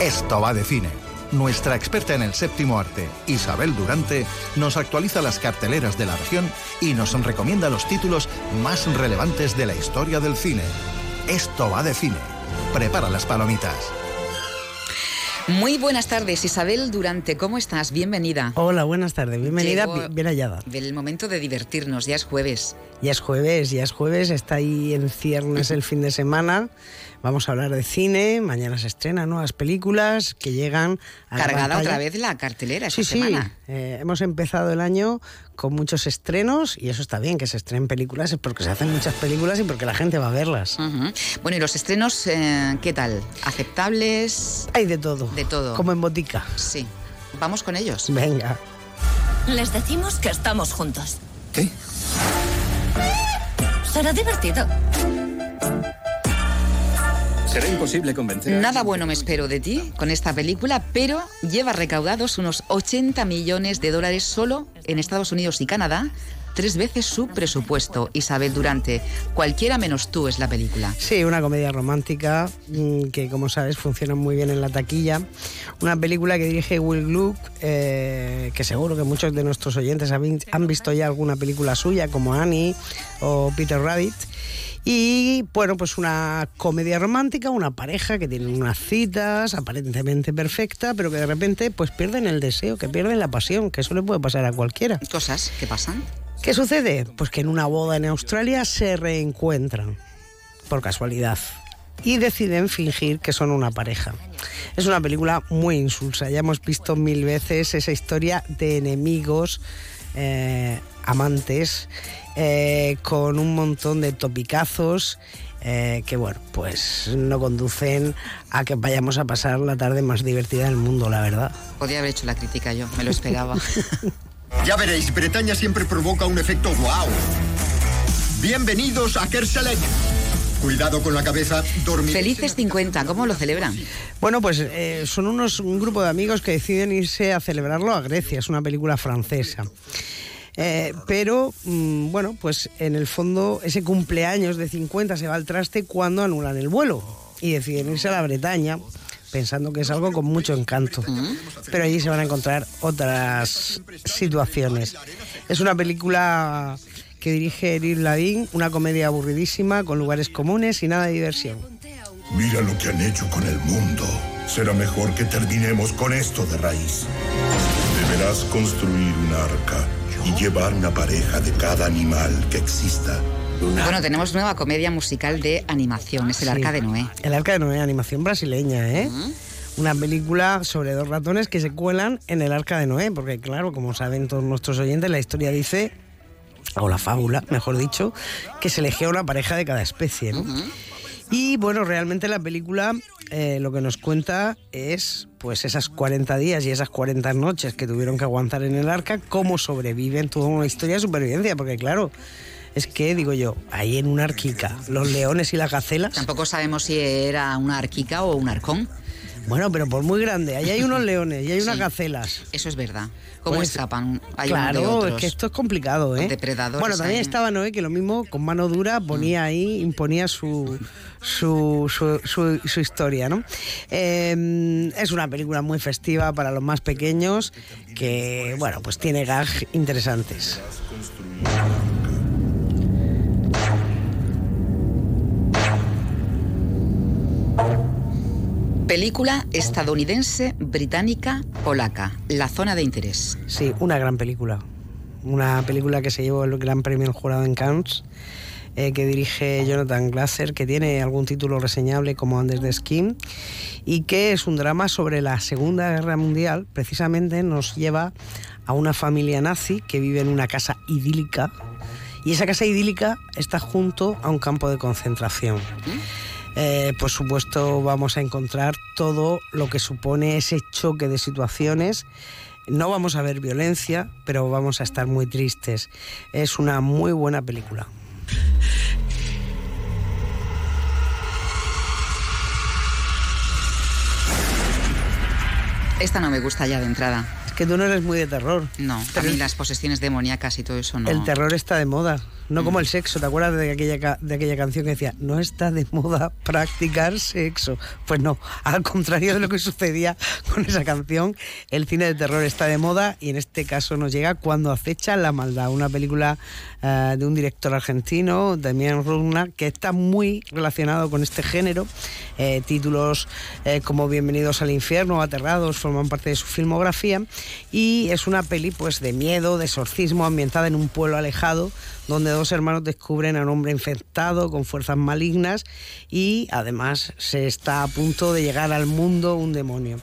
Esto va de cine. Nuestra experta en el séptimo arte, Isabel Durante, nos actualiza las carteleras de la región y nos recomienda los títulos más relevantes de la historia del cine. Esto va de cine. Prepara las palomitas. Muy buenas tardes, Isabel Durante, ¿cómo estás? Bienvenida. Hola, buenas tardes, bienvenida, Llegó bien hallada. El momento de divertirnos, ya es jueves. Ya es jueves, ya es jueves, está ahí en ciernes el fin de semana. Vamos a hablar de cine, mañana se estrenan nuevas películas que llegan a la Cargada otra vez la cartelera esta Sí, sí, semana. eh, hemos empezado el año con muchos estrenos y eso está bien, que se estrenen películas, es porque se hacen muchas películas y porque la gente va a verlas. Bueno, ¿y los estrenos eh, qué tal? ¿Aceptables? Hay de todo. De todo. Como en botica. Sí. Vamos con ellos. Venga. Les decimos que estamos juntos. ¿Qué? Será divertido. Será imposible convencer. Nada bueno me espero de ti con esta película, pero lleva recaudados unos 80 millones de dólares solo en Estados Unidos y Canadá, tres veces su presupuesto. Isabel Durante, cualquiera menos tú es la película. Sí, una comedia romántica mm, que, como sabes, funciona muy bien en la taquilla. Una película que dirige Will Gluck, eh, que seguro que muchos de nuestros oyentes han, han visto ya alguna película suya, como Annie o Peter Rabbit. Y bueno, pues una comedia romántica, una pareja que tienen unas citas aparentemente perfecta, pero que de repente pues pierden el deseo, que pierden la pasión, que eso le puede pasar a cualquiera. Cosas que pasan. ¿Qué sucede? Pues que en una boda en Australia se reencuentran, por casualidad, y deciden fingir que son una pareja. Es una película muy insulsa, ya hemos visto mil veces esa historia de enemigos, eh, amantes, eh, con un montón de topicazos. eh, que bueno, pues no conducen a que vayamos a pasar la tarde más divertida del mundo, la verdad. Podría haber hecho la crítica yo, me lo esperaba. Ya veréis, Bretaña siempre provoca un efecto wow. Bienvenidos a Kerselec. Cuidado con la cabeza, dormir. Felices 50, ¿cómo lo celebran? Bueno, pues eh, son unos, un grupo de amigos que deciden irse a celebrarlo a Grecia, es una película francesa. Eh, pero, mm, bueno, pues en el fondo ese cumpleaños de 50 se va al traste cuando anulan el vuelo y deciden irse a la Bretaña pensando que es algo con mucho encanto. Pero allí se van a encontrar otras situaciones. Es una película que dirige Eric Ladin, una comedia aburridísima con lugares comunes y nada de diversión. Mira lo que han hecho con el mundo. Será mejor que terminemos con esto de raíz. Deberás construir un arca y llevar una pareja de cada animal que exista. Bueno, tenemos nueva comedia musical de animación, es El Sí. Arca de Noé. El Arca de Noé, animación brasileña, ¿eh? Una película sobre dos ratones que se cuelan en el Arca de Noé, porque claro, como saben todos nuestros oyentes, la historia dice, o la fábula, mejor dicho, que se elegía una pareja de cada especie, ¿no? Y bueno, realmente la película eh, lo que nos cuenta es pues esas 40 días y esas 40 noches que tuvieron que aguantar en el arca, cómo sobreviven, toda una historia de supervivencia, porque claro, es que digo yo, ahí en una arquica, los leones y las gacelas, Tampoco sabemos si era una arquica o un arcón. Bueno, pero por muy grande, ahí hay unos leones y hay unas gacelas. Eso es verdad. ¿Cómo Pues, escapan? Hay uno de claro, es otros. que esto es complicado, ¿eh? Depredadores Bueno, también estaba Noé que lo mismo con mano dura ponía ahí, imponía su su, su, su- su historia, ¿no? Eh, es una película muy festiva para los más pequeños que, bueno, pues tiene gag interesantes. Película estadounidense, británica, polaca. La zona de interés. Sí, una gran película. Una película que se llevó el Gran Premio del Jurado en Cannes, eh, que dirige Jonathan Glasser, que tiene algún título reseñable como Andes de Skin, y que es un drama sobre la Segunda Guerra Mundial. Precisamente nos lleva a una familia nazi que vive en una casa idílica, y esa casa idílica está junto a un campo de concentración. Eh, por supuesto vamos a encontrar todo lo que supone ese choque de situaciones. No vamos a ver violencia, pero vamos a estar muy tristes. Es una muy buena película. Esta no me gusta ya de entrada. Es que tú no eres muy de terror. No, a Pero mí las posesiones demoníacas y todo eso no. El terror está de moda. No como el sexo. ¿Te acuerdas de aquella, de aquella canción que decía, no está de moda practicar sexo? Pues no, al contrario de lo que sucedía con esa canción, el cine de terror está de moda y en este caso nos llega cuando acecha la maldad, una película eh, de un director argentino, Damián Rugna, que está muy relacionado con este género. Eh, títulos eh, como Bienvenidos al infierno, Aterrados, forman parte de su filmografía y es una peli pues de miedo, de exorcismo, ambientada en un pueblo alejado donde dos hermanos descubren a un hombre infectado con fuerzas malignas y además se está a punto de llegar al mundo un demonio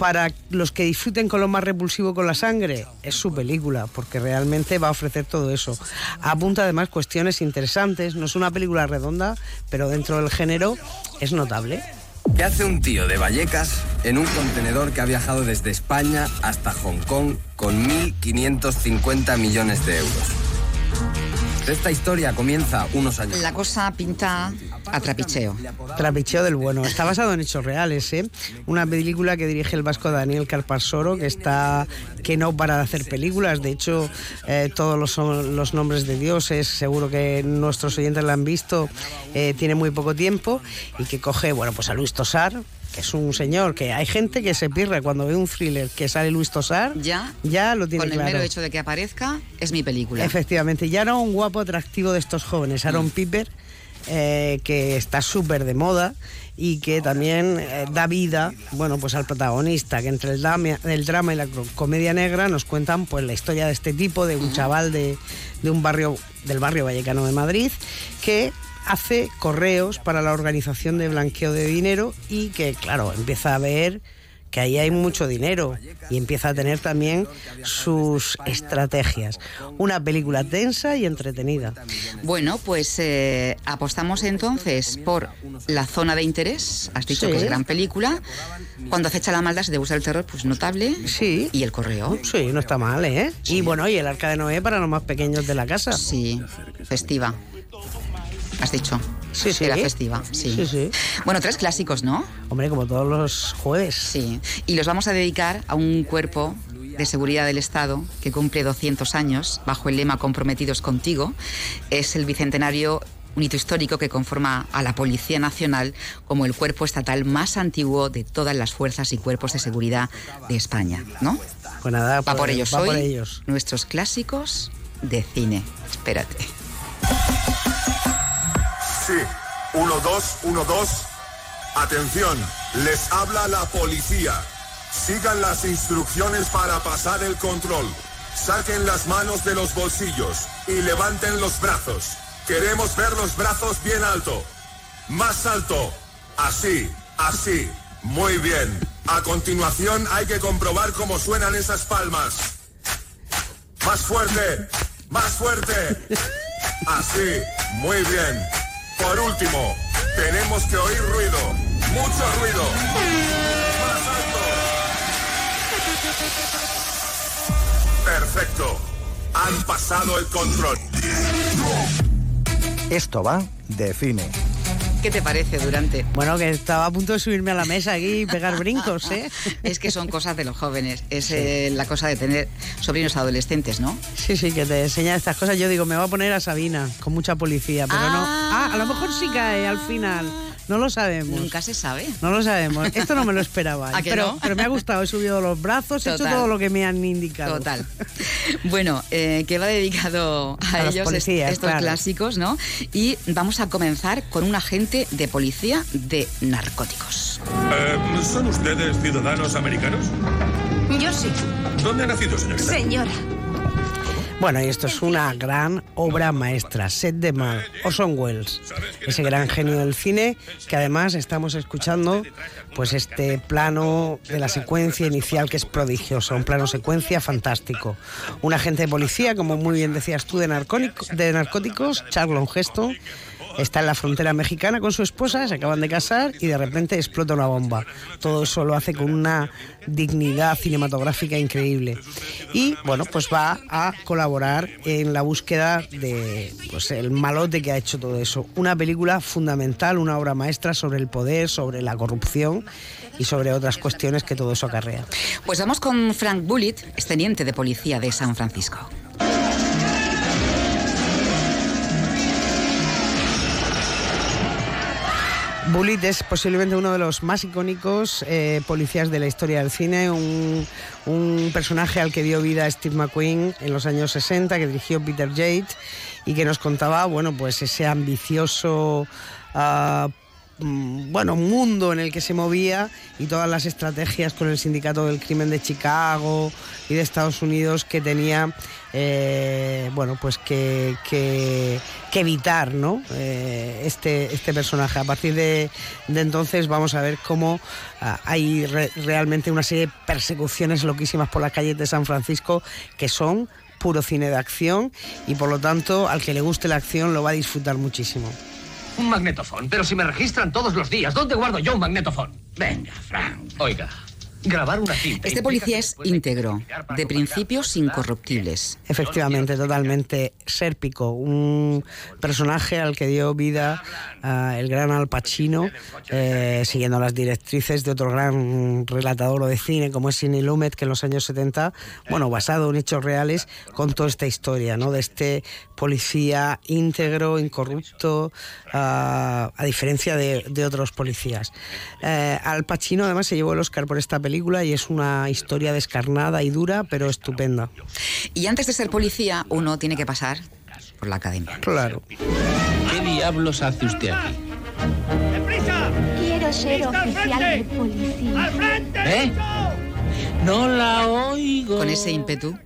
para los que disfruten con lo más repulsivo con la sangre, es su película, porque realmente va a ofrecer todo eso. Apunta además cuestiones interesantes, no es una película redonda, pero dentro del género es notable. ¿Qué hace un tío de Vallecas en un contenedor que ha viajado desde España hasta Hong Kong con 1.550 millones de euros? Esta historia comienza unos años. La cosa pinta a trapicheo. Trapicheo del bueno. Está basado en hechos reales, ¿eh? Una película que dirige el vasco Daniel Carpasoro, que está que no para de hacer películas. De hecho, eh, todos los, los, nombres de dioses, seguro que nuestros oyentes la han visto, eh, tiene muy poco tiempo y que coge, bueno, pues a Luis Tosar, que es un señor que hay gente que se pierde cuando ve un thriller que sale Luis Tosar, ya, ya lo tiene Con el mero hecho de que aparezca, es mi película. Efectivamente, ya era un guapo atractivo de estos jóvenes, Aaron mm. Piper, eh, que está súper de moda y que también eh, da vida, bueno, pues al protagonista, que entre el drama, el drama y la comedia negra nos cuentan pues la historia de este tipo, de un chaval de, de un barrio, del barrio vallecano de Madrid, que hace correos para la organización de blanqueo de dinero y que, claro, empieza a ver que ahí hay mucho dinero y empieza a tener también sus estrategias. Una película tensa y entretenida. Bueno, pues eh, apostamos entonces por La Zona de Interés, has dicho que es gran película. Cuando acecha la maldad se gusta el terror, pues notable. Sí. Y El Correo. Sí, no está mal, ¿eh? Y bueno, y El Arca de Noé para los más pequeños de la casa. Sí, festiva has dicho. Sí, sí. Era festiva, sí. sí. sí. Bueno, tres clásicos, ¿no? Hombre, como todos los jueves. Sí. Y los vamos a dedicar a un cuerpo de seguridad del Estado que cumple 200 años bajo el lema Comprometidos contigo. Es el bicentenario un hito histórico que conforma a la Policía Nacional como el cuerpo estatal más antiguo de todas las fuerzas y cuerpos de seguridad de España, ¿no? Pues nada, va por, ellos hoy por ellos. nuestros clásicos de cine. Espérate. Sí, 1, 2, 1, 2. Atención, les habla la policía. Sigan las instrucciones para pasar el control. Saquen las manos de los bolsillos y levanten los brazos. Queremos ver los brazos bien alto. Más alto. Así, así. Muy bien. A continuación hay que comprobar cómo suenan esas palmas. Más fuerte. Más fuerte. Así. Muy bien. Por último, tenemos que oír ruido. Mucho ruido. Más alto. Perfecto. Han pasado el control. Esto va de cine. ¿Qué te parece, Durante? Bueno, que estaba a punto de subirme a la mesa aquí y pegar brincos, ¿eh? es que son cosas de los jóvenes. Es eh, la cosa de tener sobrinos adolescentes, ¿no? Sí, sí, que te enseñan estas cosas. Yo digo, me voy a poner a Sabina con mucha policía, pero no. Ah, a lo mejor sí cae al final. No lo sabemos. Nunca se sabe. No lo sabemos. Esto no me lo esperaba. ¿A pero, no? pero me ha gustado. He subido los brazos, he hecho todo lo que me han indicado. Total. Bueno, eh, que va dedicado a, A los ellos policías, estos claro. clásicos, ¿no? Y vamos a comenzar con un agente de policía de narcóticos. Eh, ¿Son ustedes ciudadanos americanos? Yo sí, ¿Dónde ha nacido, señorita? señora. Bueno, y esto es una gran obra maestra, Set de Mal, Orson Welles, ese gran genio del cine que además estamos escuchando pues este plano de la secuencia inicial que es prodigioso, un plano secuencia fantástico. Un agente de policía, como muy bien decías tú, de, narcónico- de narcóticos, Charlon Heston, está en la frontera mexicana con su esposa, se acaban de casar y de repente explota una bomba. Todo eso lo hace con una dignidad cinematográfica increíble. Y bueno, pues va a colaborar en la búsqueda de pues el malote que ha hecho todo eso. Una película fundamental, una obra maestra sobre el poder, sobre la corrupción y sobre otras cuestiones que todo eso acarrea. Pues vamos con Frank Bullitt, es teniente de policía de San Francisco. Bullitt es posiblemente uno de los más icónicos eh, policías de la historia del cine, un, personaje al que dio vida Steve McQueen en los años 60, que dirigió Peter Yates y que nos contaba, bueno, pues ese ambicioso uh, bueno, mundo en el que se movía y todas las estrategias con el sindicato del crimen de Chicago y de Estados Unidos que tenía, eh, bueno, pues que, que evitar, ¿no? Eh, este, este personaje. A partir de, entonces vamos a ver cómo uh, hay re, realmente una serie de persecuciones loquísimas por las calles de San Francisco que son puro cine de acción y por lo tanto al que le guste la acción lo va a disfrutar muchísimo. Un magnetofón, pero si me registran todos los días, ¿dónde guardo yo un magnetofón? Venga, Frank. Oiga, grabar una cinta. Este policía es íntegro, de principios incorruptibles. Efectivamente, totalmente sérpico. Un personaje al que dio vida uh, el gran Al Pacino, eh, siguiendo las directrices de otro gran relatador de cine como es Sidney Lumet, que en los años 70, bueno, basado en hechos reales, contó esta historia, ¿no? De este policía íntegro, incorrupto, uh, a diferencia de, de otros policías. Uh, Al Pacino además se llevó el Oscar por esta película y es una historia descarnada y dura, pero estupenda. Y antes de ser policía, uno tiene que pasar por la academia. Claro. ¿Qué diablos hace usted aquí? ¡Deprisa! Quiero ser oficial de policía. ¿Eh? No la oigo. Con ese ímpetu.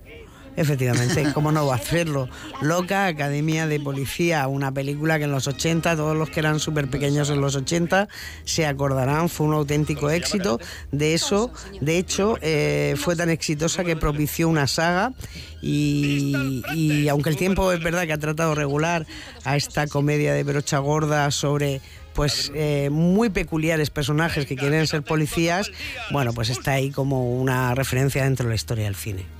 Efectivamente, ¿cómo no va a hacerlo? Loca, Academia de Policía, una película que en los 80, todos los que eran súper pequeños en los 80 se acordarán, fue un auténtico éxito. De eso, de hecho, eh, fue tan exitosa que propició una saga y, y aunque el tiempo es verdad que ha tratado regular a esta comedia de brocha gorda sobre pues eh, muy peculiares personajes que quieren ser policías, bueno, pues está ahí como una referencia dentro de la historia del cine.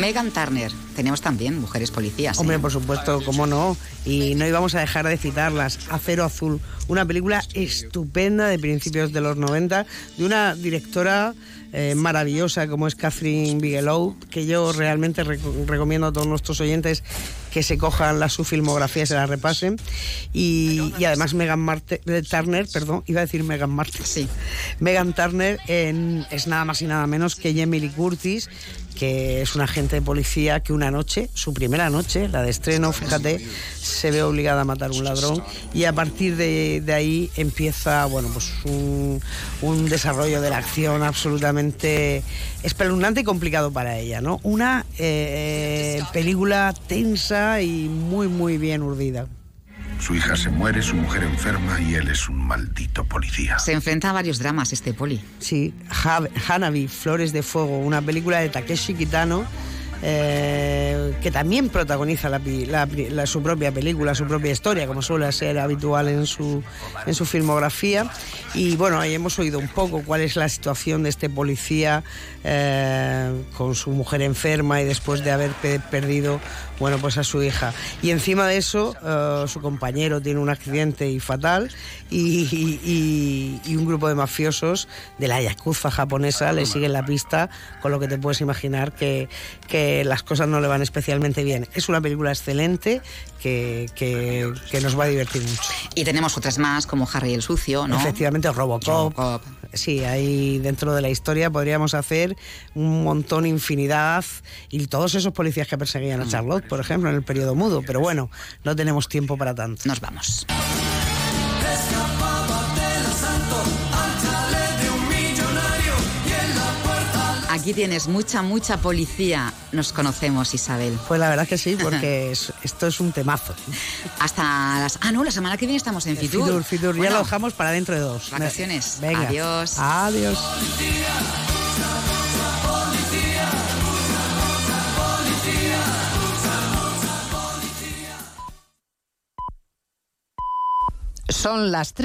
Megan Turner. Tenemos también mujeres policías. Hombre, ¿eh? por supuesto, cómo no. Y no íbamos a dejar de citarlas. Acero Azul, una película estupenda de principios de los 90, de una directora eh, maravillosa como es Catherine Bigelow, que yo realmente rec recomiendo a todos nuestros oyentes que se cojan la, su filmografía y se la repasen. Y, y además Megan Marte, Turner, perdón, iba a decir Megan Martin. Sí. Megan Turner en, es nada más y nada menos que Lee Curtis, que es una agente de policía que una noche, su primera noche, la de estreno, fíjate, se ve obligada a matar a un ladrón y a partir de, ahí empieza, bueno, pues un, un, desarrollo de la acción absolutamente espeluznante y complicado para ella, ¿no? Una eh, película tensa y muy, muy bien urdida. Su hija se muere, su mujer enferma y él es un maldito policía. Se enfrenta a varios dramas este poli. Sí, Hanabi, Flores de Fuego, una película de Takeshi Kitano. Eh, que también protagoniza la, la, la, su propia película, su propia historia, como suele ser habitual en su, en su filmografía. Y bueno, ahí hemos oído un poco cuál es la situación de este policía eh, con su mujer enferma y después de haber pe perdido bueno, pues a su hija. Y encima de eso, uh, su compañero tiene un accidente y fatal y, y, y, un grupo de mafiosos de la Yakuza japonesa le siguen la pista, con lo que te puedes imaginar que, que las cosas no le van especialmente bien. Es una película excelente que, que, que, nos va a divertir mucho. Y tenemos otras más, como Harry el Sucio, ¿no? Efectivamente, Robocop. Robocop. Sí, ahí dentro de la historia podríamos hacer un montón, infinidad, y todos esos policías que perseguían a Charlotte, por ejemplo, en el periodo mudo. Pero bueno, no tenemos tiempo para tanto. Nos vamos. Aquí tienes mucha, mucha policía. Nos conocemos, Isabel. Pues la verdad que sí, porque es, esto es un temazo. Hasta las. Ah, no, la semana que viene estamos en Fitur. Fitur, Fitur. Bueno, ya lo dejamos para dentro de dos. Vacaciones. Venga. Adiós. Adiós. Son las tres.